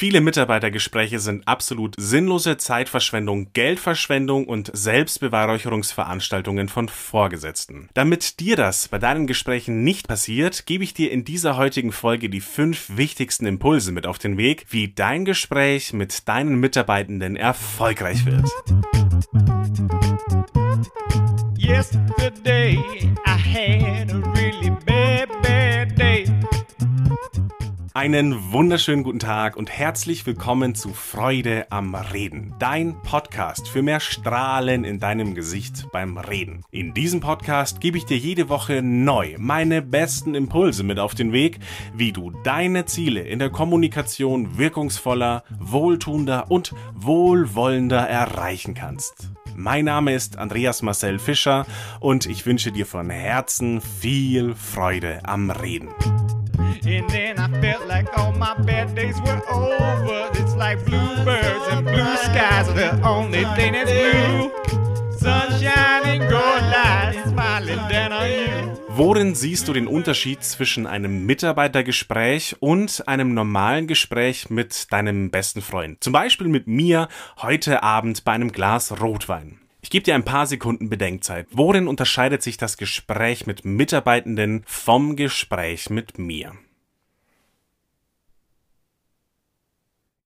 Viele Mitarbeitergespräche sind absolut sinnlose Zeitverschwendung, Geldverschwendung und Selbstbeweihräucherungsveranstaltungen von Vorgesetzten. Damit dir das bei deinen Gesprächen nicht passiert, gebe ich dir in dieser heutigen Folge die fünf wichtigsten Impulse mit auf den Weg, wie dein Gespräch mit deinen Mitarbeitenden erfolgreich wird. Yesterday Einen wunderschönen guten Tag und herzlich willkommen zu Freude am Reden, dein Podcast für mehr Strahlen in deinem Gesicht beim Reden. In diesem Podcast gebe ich dir jede Woche neu meine besten Impulse mit auf den Weg, wie du deine Ziele in der Kommunikation wirkungsvoller, wohltuender und wohlwollender erreichen kannst. Mein Name ist Andreas Marcel Fischer und ich wünsche dir von Herzen viel Freude am Reden. And then I felt like all my bad days were over. It's like bluebirds and blue skies are the only thing that's blue. Sunshine gold lights smiling down on you. Worin siehst du den Unterschied zwischen einem Mitarbeitergespräch und einem normalen Gespräch mit deinem besten Freund? Zum Beispiel mit mir heute Abend bei einem Glas Rotwein. Ich gebe dir ein paar Sekunden Bedenkzeit. Worin unterscheidet sich das Gespräch mit Mitarbeitenden vom Gespräch mit mir?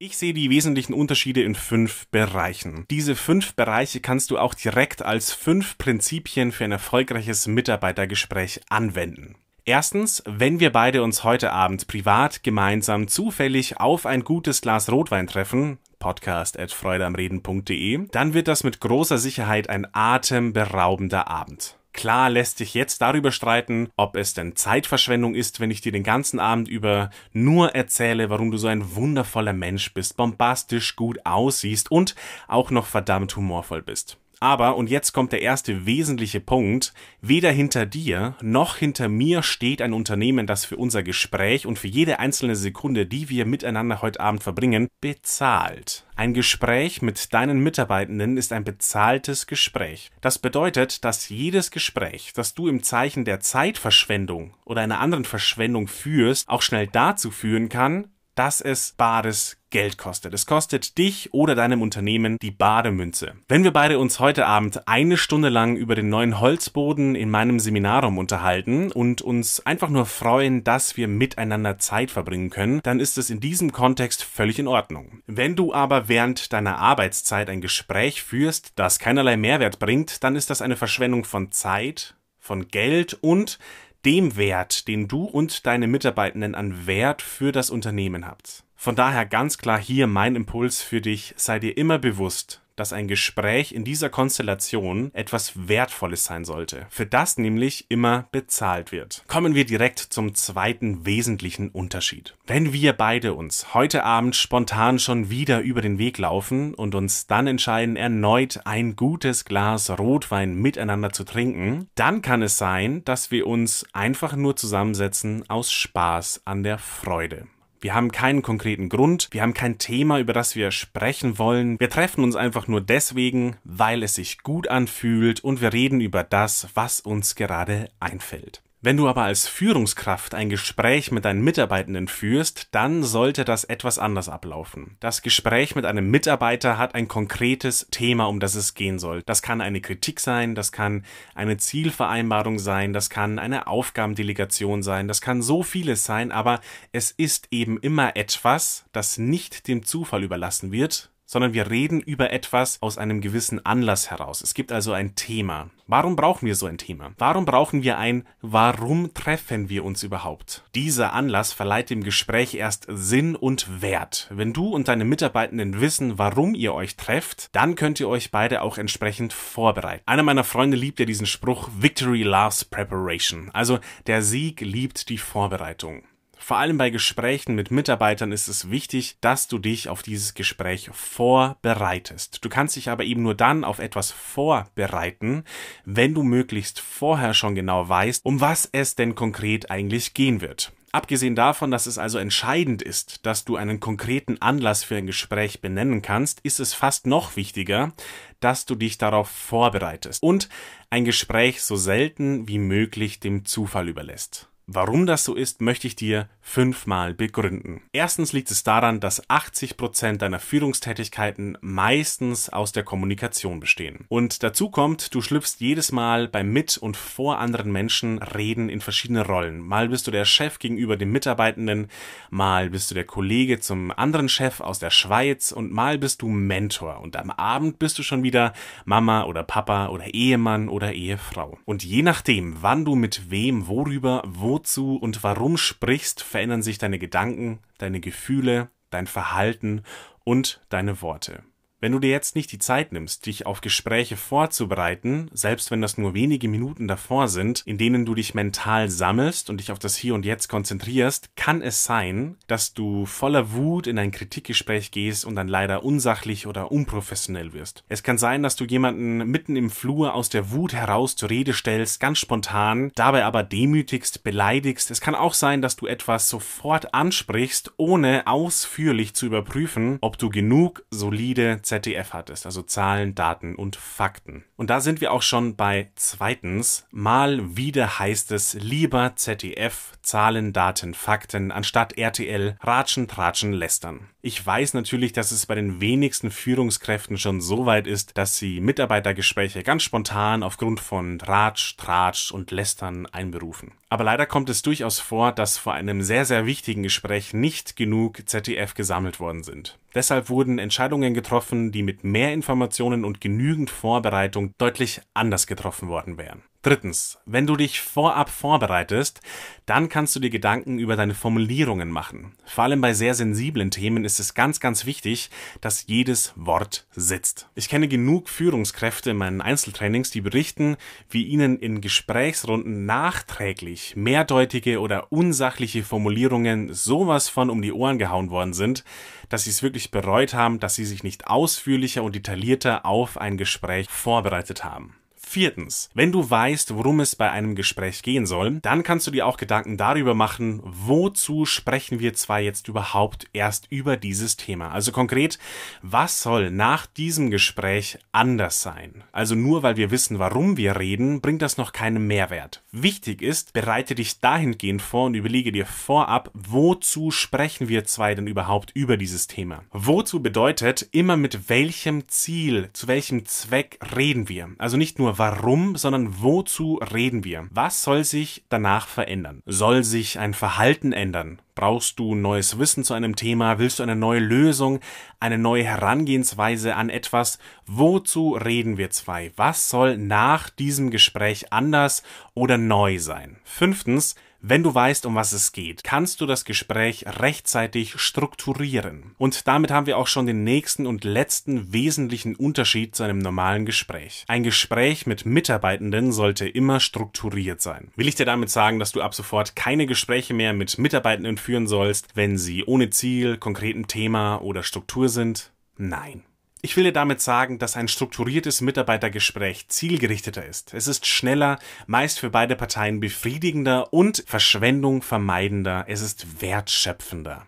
Ich sehe die wesentlichen Unterschiede in fünf Bereichen. Diese fünf Bereiche kannst du auch direkt als fünf Prinzipien für ein erfolgreiches Mitarbeitergespräch anwenden. Erstens, wenn wir beide uns heute Abend privat gemeinsam zufällig auf ein gutes Glas Rotwein treffen, podcast at freudeamreden.de, dann wird das mit großer Sicherheit ein atemberaubender Abend. Klar lässt sich jetzt darüber streiten, ob es denn Zeitverschwendung ist, wenn ich dir den ganzen Abend über nur erzähle, warum du so ein wundervoller Mensch bist, bombastisch gut aussiehst und auch noch verdammt humorvoll bist. Aber, und jetzt kommt der erste wesentliche Punkt, weder hinter dir noch hinter mir steht ein Unternehmen, das für unser Gespräch und für jede einzelne Sekunde, die wir miteinander heute Abend verbringen, bezahlt. Ein Gespräch mit deinen Mitarbeitenden ist ein bezahltes Gespräch. Das bedeutet, dass jedes Gespräch, das du im Zeichen der Zeitverschwendung oder einer anderen Verschwendung führst, auch schnell dazu führen kann, dass es bares Geld kostet. Es kostet dich oder deinem Unternehmen die Bademünze. Wenn wir beide uns heute Abend eine Stunde lang über den neuen Holzboden in meinem Seminarraum unterhalten und uns einfach nur freuen, dass wir miteinander Zeit verbringen können, dann ist es in diesem Kontext völlig in Ordnung. Wenn du aber während deiner Arbeitszeit ein Gespräch führst, das keinerlei Mehrwert bringt, dann ist das eine Verschwendung von Zeit, von Geld und dem Wert, den du und deine Mitarbeitenden an Wert für das Unternehmen habt. Von daher ganz klar hier mein Impuls für dich, sei dir immer bewusst, dass ein Gespräch in dieser Konstellation etwas Wertvolles sein sollte, für das nämlich immer bezahlt wird. Kommen wir direkt zum zweiten wesentlichen Unterschied. Wenn wir beide uns heute Abend spontan schon wieder über den Weg laufen und uns dann entscheiden, erneut ein gutes Glas Rotwein miteinander zu trinken, dann kann es sein, dass wir uns einfach nur zusammensetzen aus Spaß an der Freude. Wir haben keinen konkreten Grund, wir haben kein Thema, über das wir sprechen wollen. Wir treffen uns einfach nur deswegen, weil es sich gut anfühlt und wir reden über das, was uns gerade einfällt. Wenn du aber als Führungskraft ein Gespräch mit deinen Mitarbeitenden führst, dann sollte das etwas anders ablaufen. Das Gespräch mit einem Mitarbeiter hat ein konkretes Thema, um das es gehen soll. Das kann eine Kritik sein, das kann eine Zielvereinbarung sein, das kann eine Aufgabendelegation sein, das kann so vieles sein, aber es ist eben immer etwas, das nicht dem Zufall überlassen wird, sondern wir reden über etwas aus einem gewissen Anlass heraus. Es gibt also ein Thema. Warum brauchen wir so ein Thema? Warum brauchen wir ein Warum treffen wir uns überhaupt? Dieser Anlass verleiht dem Gespräch erst Sinn und Wert. Wenn du und deine Mitarbeitenden wissen, warum ihr euch trefft, dann könnt ihr euch beide auch entsprechend vorbereiten. Einer meiner Freunde liebt ja diesen Spruch Victory loves preparation. Also der Sieg liebt die Vorbereitung. Vor allem bei Gesprächen mit Mitarbeitern ist es wichtig, dass du dich auf dieses Gespräch vorbereitest. Du kannst dich aber eben nur dann auf etwas vorbereiten, wenn du möglichst vorher schon genau weißt, um was es denn konkret eigentlich gehen wird. Abgesehen davon, dass es also entscheidend ist, dass du einen konkreten Anlass für ein Gespräch benennen kannst, ist es fast noch wichtiger, dass du dich darauf vorbereitest und ein Gespräch so selten wie möglich dem Zufall überlässt. Warum das so ist, möchte ich dir fünfmal begründen. Erstens liegt es daran, dass 80 Prozent deiner Führungstätigkeiten meistens aus der Kommunikation bestehen. Und dazu kommt, du schlüpfst jedes Mal beim Mit- und vor anderen Menschen reden in verschiedene Rollen. Mal bist du der Chef gegenüber dem Mitarbeitenden, mal bist du der Kollege zum anderen Chef aus der Schweiz und mal bist du Mentor. Und am Abend bist du schon wieder Mama oder Papa oder Ehemann oder Ehefrau. Und je nachdem, wann du mit wem, worüber, wo wozu und warum sprichst, verändern sich deine Gedanken, deine Gefühle, dein Verhalten und deine Worte. Wenn du dir jetzt nicht die Zeit nimmst, dich auf Gespräche vorzubereiten, selbst wenn das nur wenige Minuten davor sind, in denen du dich mental sammelst und dich auf das Hier und Jetzt konzentrierst, kann es sein, dass du voller Wut in ein Kritikgespräch gehst und dann leider unsachlich oder unprofessionell wirst. Es kann sein, dass du jemanden mitten im Flur aus der Wut heraus zur Rede stellst, ganz spontan, dabei aber demütigst, beleidigst. Es kann auch sein, dass du etwas sofort ansprichst, ohne ausführlich zu überprüfen, ob du genug solide ZDF hattest, also Zahlen, Daten und Fakten. Und da sind wir auch schon bei zweitens. Mal wieder heißt es lieber ZDF, Zahlen, Daten, Fakten, anstatt RTL, Ratschen, Tratschen, Lästern. Ich weiß natürlich, dass es bei den wenigsten Führungskräften schon so weit ist, dass sie Mitarbeitergespräche ganz spontan aufgrund von Ratsch, Tratsch und Lästern einberufen. Aber leider kommt es durchaus vor, dass vor einem sehr, sehr wichtigen Gespräch nicht genug ZDF gesammelt worden sind. Deshalb wurden Entscheidungen getroffen, die mit mehr Informationen und genügend Vorbereitung deutlich anders getroffen worden wären. Drittens, wenn du dich vorab vorbereitest, dann kannst du dir Gedanken über deine Formulierungen machen. Vor allem bei sehr sensiblen Themen ist es ganz, ganz wichtig, dass jedes Wort sitzt. Ich kenne genug Führungskräfte in meinen Einzeltrainings, die berichten, wie ihnen in Gesprächsrunden nachträglich mehrdeutige oder unsachliche Formulierungen sowas von um die Ohren gehauen worden sind, dass sie es wirklich bereut haben, dass sie sich nicht ausführlicher und detaillierter auf ein Gespräch vorbereitet haben. Viertens, wenn du weißt, worum es bei einem Gespräch gehen soll, dann kannst du dir auch Gedanken darüber machen, wozu sprechen wir zwar jetzt überhaupt erst über dieses Thema. Also konkret, was soll nach diesem Gespräch anders sein? Also nur weil wir wissen, warum wir reden, bringt das noch keinen Mehrwert. Wichtig ist, bereite dich dahingehend vor und überlege dir vorab, wozu sprechen wir zwei denn überhaupt über dieses Thema? Wozu bedeutet immer mit welchem Ziel, zu welchem Zweck reden wir? Also nicht nur warum, sondern wozu reden wir? Was soll sich danach verändern? Soll sich ein Verhalten ändern? Brauchst du neues Wissen zu einem Thema? Willst du eine neue Lösung, eine neue Herangehensweise an etwas? Wozu reden wir zwei? Was soll nach diesem Gespräch anders oder neu sein? Fünftens, wenn du weißt, um was es geht, kannst du das Gespräch rechtzeitig strukturieren. Und damit haben wir auch schon den nächsten und letzten wesentlichen Unterschied zu einem normalen Gespräch. Ein Gespräch mit Mitarbeitenden sollte immer strukturiert sein. Will ich dir damit sagen, dass du ab sofort keine Gespräche mehr mit Mitarbeitenden führen sollst, wenn sie ohne Ziel, konkreten Thema oder Struktur sind? Nein. Ich will dir damit sagen, dass ein strukturiertes Mitarbeitergespräch zielgerichteter ist. Es ist schneller, meist für beide Parteien befriedigender und Verschwendung vermeidender. Es ist wertschöpfender.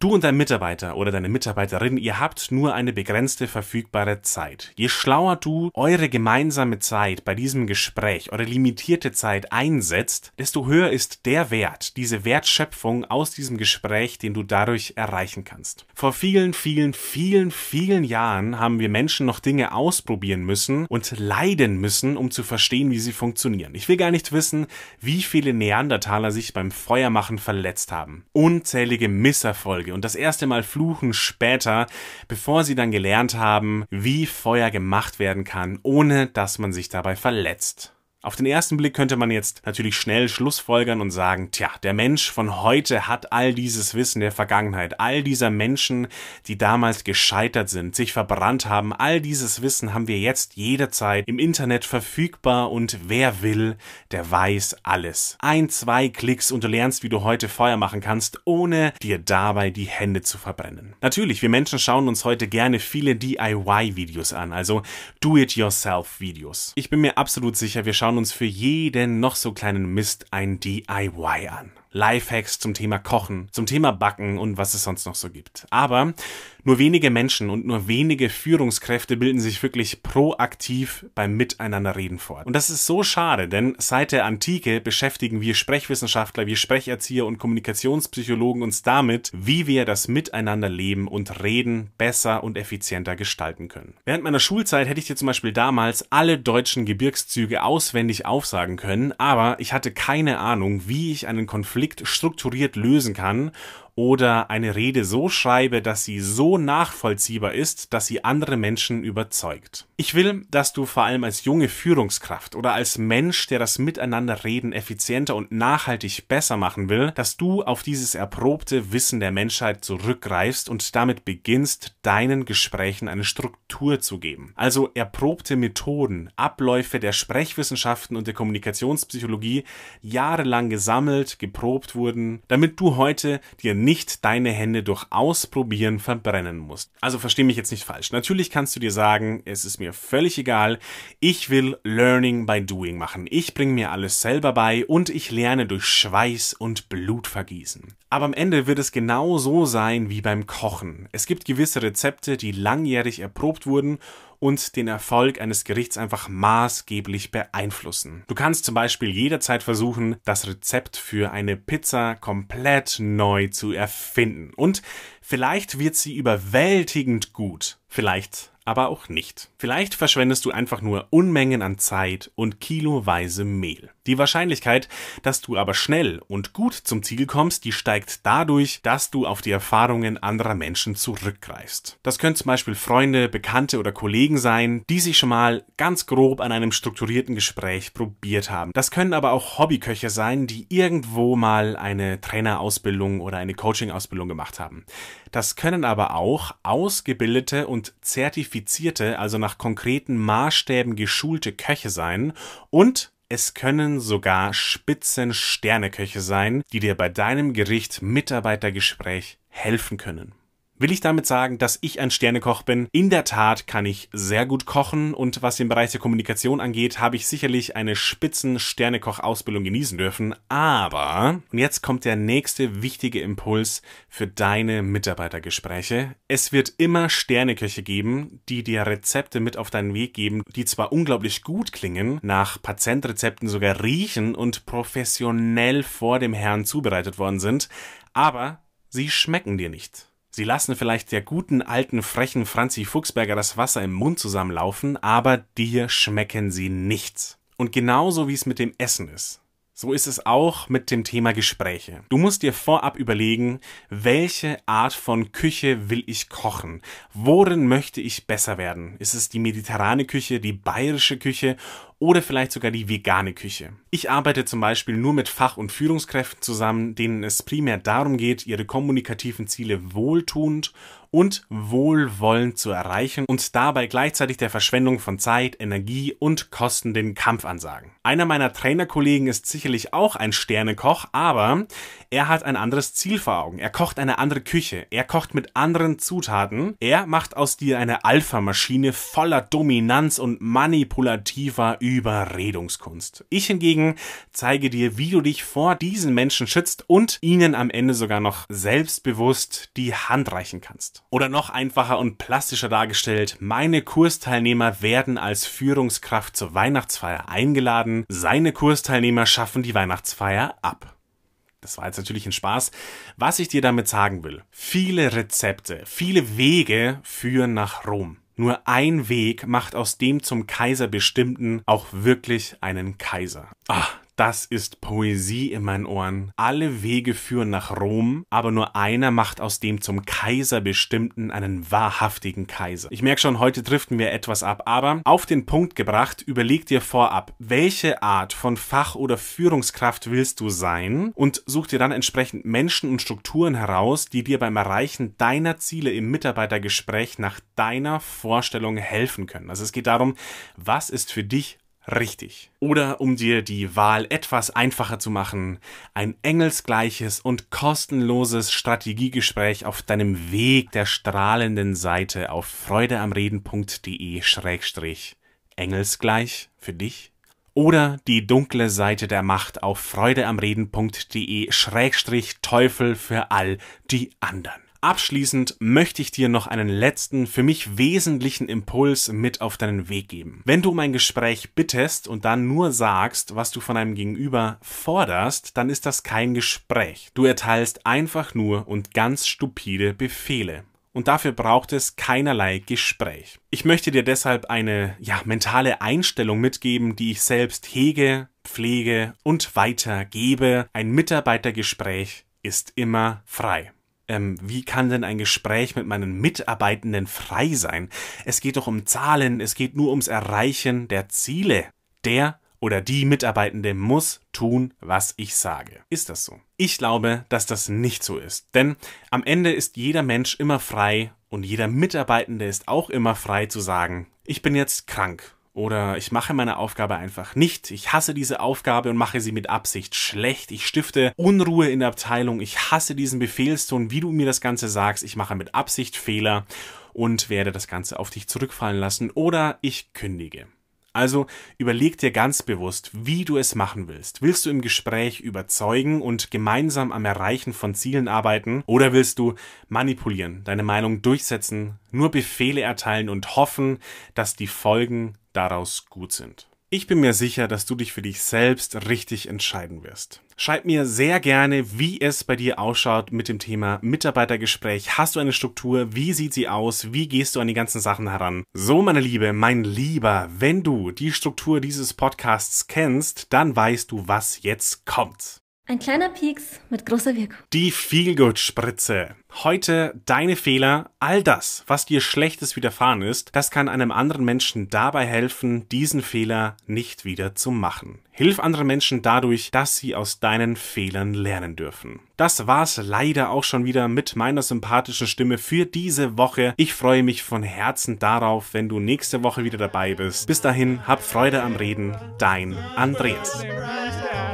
Du und dein Mitarbeiter oder deine Mitarbeiterin, ihr habt nur eine begrenzte verfügbare Zeit. Je schlauer du eure gemeinsame Zeit bei diesem Gespräch, eure limitierte Zeit einsetzt, desto höher ist der Wert, diese Wertschöpfung aus diesem Gespräch, den du dadurch erreichen kannst. Vor vielen, vielen, vielen, vielen Jahren haben wir Menschen noch Dinge ausprobieren müssen und leiden müssen, um zu verstehen, wie sie funktionieren. Ich will gar nicht wissen, wie viele Neandertaler sich beim Feuermachen verletzt haben. Unzählige Misserfolge Folge und das erste Mal fluchen später, bevor sie dann gelernt haben, wie Feuer gemacht werden kann, ohne dass man sich dabei verletzt. Auf den ersten Blick könnte man jetzt natürlich schnell Schlussfolgern und sagen, tja, der Mensch von heute hat all dieses Wissen der Vergangenheit, all dieser Menschen, die damals gescheitert sind, sich verbrannt haben, all dieses Wissen haben wir jetzt jederzeit im Internet verfügbar und wer will, der weiß alles. Ein, zwei Klicks und du lernst, wie du heute Feuer machen kannst, ohne dir dabei die Hände zu verbrennen. Natürlich, wir Menschen schauen uns heute gerne viele DIY-Videos an, also Do-it-yourself-Videos. Ich bin mir absolut sicher, wir schauen schauen uns für jeden noch so kleinen Mist ein DIY an. Lifehacks zum Thema Kochen, zum Thema Backen und was es sonst noch so gibt. Aber nur wenige Menschen und nur wenige Führungskräfte bilden sich wirklich proaktiv beim Miteinanderreden fort. Und das ist so schade, denn seit der Antike beschäftigen wir Sprechwissenschaftler, wir Sprecherzieher und Kommunikationspsychologen uns damit, wie wir das Miteinanderleben und Reden besser und effizienter gestalten können. Während meiner Schulzeit hätte ich dir zum Beispiel damals alle deutschen Gebirgszüge auswendig aufsagen können, aber ich hatte keine Ahnung, wie ich einen Konflikt strukturiert lösen kann oder eine Rede so schreibe, dass sie so nachvollziehbar ist, dass sie andere Menschen überzeugt. Ich will, dass du vor allem als junge Führungskraft oder als Mensch, der das Miteinanderreden effizienter und nachhaltig besser machen will, dass du auf dieses erprobte Wissen der Menschheit zurückgreifst und damit beginnst, deinen Gesprächen eine Struktur zu geben. Also erprobte Methoden, Abläufe der Sprechwissenschaften und der Kommunikationspsychologie jahrelang gesammelt, geprobt wurden, damit du heute dir nicht deine Hände durch Ausprobieren verbrennen musst. Also versteh mich jetzt nicht falsch. Natürlich kannst du dir sagen, es ist mir völlig egal, ich will Learning by Doing machen. Ich bringe mir alles selber bei und ich lerne durch Schweiß und Blutvergießen. Aber am Ende wird es genau so sein wie beim Kochen. Es gibt gewisse Rezepte, die langjährig erprobt wurden und den Erfolg eines Gerichts einfach maßgeblich beeinflussen. Du kannst zum Beispiel jederzeit versuchen, das Rezept für eine Pizza komplett neu zu erfinden. Und vielleicht wird sie überwältigend gut. Vielleicht aber auch nicht. Vielleicht verschwendest du einfach nur Unmengen an Zeit und kiloweise Mehl. Die Wahrscheinlichkeit, dass du aber schnell und gut zum Ziel kommst, die steigt dadurch, dass du auf die Erfahrungen anderer Menschen zurückgreifst. Das können zum Beispiel Freunde, Bekannte oder Kollegen sein, die sich schon mal ganz grob an einem strukturierten Gespräch probiert haben. Das können aber auch Hobbyköche sein, die irgendwo mal eine Trainerausbildung oder eine Coaching-Ausbildung gemacht haben. Das können aber auch ausgebildete und zertifizierte, also nach konkreten Maßstäben geschulte Köche sein und es können sogar Spitzen-Sterneköche sein, die dir bei deinem Gericht Mitarbeitergespräch helfen können. Will ich damit sagen, dass ich ein Sternekoch bin? In der Tat kann ich sehr gut kochen und was den Bereich der Kommunikation angeht, habe ich sicherlich eine spitzen Sternekoch-Ausbildung genießen dürfen. Aber, und jetzt kommt der nächste wichtige Impuls für deine Mitarbeitergespräche. Es wird immer Sterneköche geben, die dir Rezepte mit auf deinen Weg geben, die zwar unglaublich gut klingen, nach Patientrezepten sogar riechen und professionell vor dem Herrn zubereitet worden sind, aber sie schmecken dir nicht. Sie lassen vielleicht der guten alten frechen Franzi Fuchsberger das Wasser im Mund zusammenlaufen, aber dir schmecken sie nichts. Und genauso wie es mit dem Essen ist. So ist es auch mit dem Thema Gespräche. Du musst dir vorab überlegen, welche Art von Küche will ich kochen? Worin möchte ich besser werden? Ist es die mediterrane Küche, die bayerische Küche oder vielleicht sogar die vegane Küche. Ich arbeite zum Beispiel nur mit Fach- und Führungskräften zusammen, denen es primär darum geht, ihre kommunikativen Ziele wohltuend und wohlwollend zu erreichen und dabei gleichzeitig der Verschwendung von Zeit, Energie und Kosten den Kampf ansagen. Einer meiner Trainerkollegen ist sicherlich auch ein Sternekoch, aber er hat ein anderes Ziel vor Augen. Er kocht eine andere Küche. Er kocht mit anderen Zutaten. Er macht aus dir eine Alpha-Maschine voller Dominanz und manipulativer Überredungskunst. Ich hingegen zeige dir, wie du dich vor diesen Menschen schützt und ihnen am Ende sogar noch selbstbewusst die Hand reichen kannst. Oder noch einfacher und plastischer dargestellt, meine Kursteilnehmer werden als Führungskraft zur Weihnachtsfeier eingeladen, seine Kursteilnehmer schaffen die Weihnachtsfeier ab. Das war jetzt natürlich ein Spaß. Was ich dir damit sagen will, viele Rezepte, viele Wege führen nach Rom. Nur ein Weg macht aus dem zum Kaiser bestimmten auch wirklich einen Kaiser. Ah, das ist Poesie in meinen Ohren. Alle Wege führen nach Rom, aber nur einer macht aus dem zum Kaiser bestimmten einen wahrhaftigen Kaiser. Ich merke schon, heute driften wir etwas ab, aber auf den Punkt gebracht, überleg dir vorab, welche Art von Fach- oder Führungskraft willst du sein und such dir dann entsprechend Menschen und Strukturen heraus, die dir beim Erreichen deiner Ziele im Mitarbeitergespräch nach deiner Vorstellung helfen können. Also es geht darum, was ist für dich richtig. Oder um dir die Wahl etwas einfacher zu machen, ein engelsgleiches und kostenloses Strategiegespräch auf deinem Weg der strahlenden Seite auf freudeamreden.de schrägstrich engelsgleich für dich oder die dunkle Seite der Macht auf freudeamreden.de Schrägstrich Teufel für all die anderen. Abschließend möchte ich dir noch einen letzten, für mich wesentlichen Impuls mit auf deinen Weg geben. Wenn du mein Gespräch bittest und dann nur sagst, was du von einem Gegenüber forderst, dann ist das kein Gespräch. Du erteilst einfach nur und ganz stupide Befehle und dafür braucht es keinerlei Gespräch. Ich möchte dir deshalb eine ja, mentale Einstellung mitgeben, die ich selbst hege, pflege und weitergebe. Ein Mitarbeitergespräch ist immer frei. Ähm, wie kann denn ein Gespräch mit meinen Mitarbeitenden frei sein? Es geht doch um Zahlen, es geht nur ums Erreichen der Ziele. Der oder die Mitarbeitende muss tun, was ich sage. Ist das so? Ich glaube, dass das nicht so ist. Denn am Ende ist jeder Mensch immer frei und jeder Mitarbeitende ist auch immer frei zu sagen, ich bin jetzt krank oder ich mache meine Aufgabe einfach nicht. Ich hasse diese Aufgabe und mache sie mit Absicht schlecht. Ich stifte Unruhe in der Abteilung. Ich hasse diesen Befehlston, wie du mir das Ganze sagst. Ich mache mit Absicht Fehler und werde das Ganze auf dich zurückfallen lassen oder ich kündige. Also überleg dir ganz bewusst, wie du es machen willst. Willst du im Gespräch überzeugen und gemeinsam am Erreichen von Zielen arbeiten oder willst du manipulieren, deine Meinung durchsetzen, nur Befehle erteilen und hoffen, dass die Folgen daraus gut sind? Ich bin mir sicher, dass du dich für dich selbst richtig entscheiden wirst. Schreib mir sehr gerne, wie es bei dir ausschaut mit dem Thema Mitarbeitergespräch. Hast du eine Struktur? Wie sieht sie aus? Wie gehst du an die ganzen Sachen heran? So, meine Liebe, mein Lieber, wenn du die Struktur dieses Podcasts kennst, dann weißt du, was jetzt kommt. Ein kleiner Pieks mit großer Wirkung. Die Feelgood-Spritze. Heute deine Fehler, all das, was dir Schlechtes widerfahren ist, das kann einem anderen Menschen dabei helfen, diesen Fehler nicht wieder zu machen. Hilf anderen Menschen dadurch, dass sie aus deinen Fehlern lernen dürfen. Das war's leider auch schon wieder mit meiner sympathischen Stimme für diese Woche. Ich freue mich von Herzen darauf, wenn du nächste Woche wieder dabei bist. Bis dahin, hab Freude am Reden. Dein Andreas.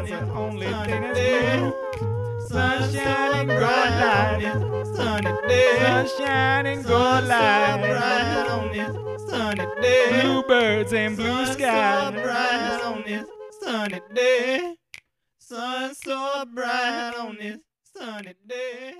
Sun shining bright light, sunny day. Sun shining gold light, bright on this sunny day. Bluebirds and blue sky, bright on this sunny day. Sun so bright on this sunny day.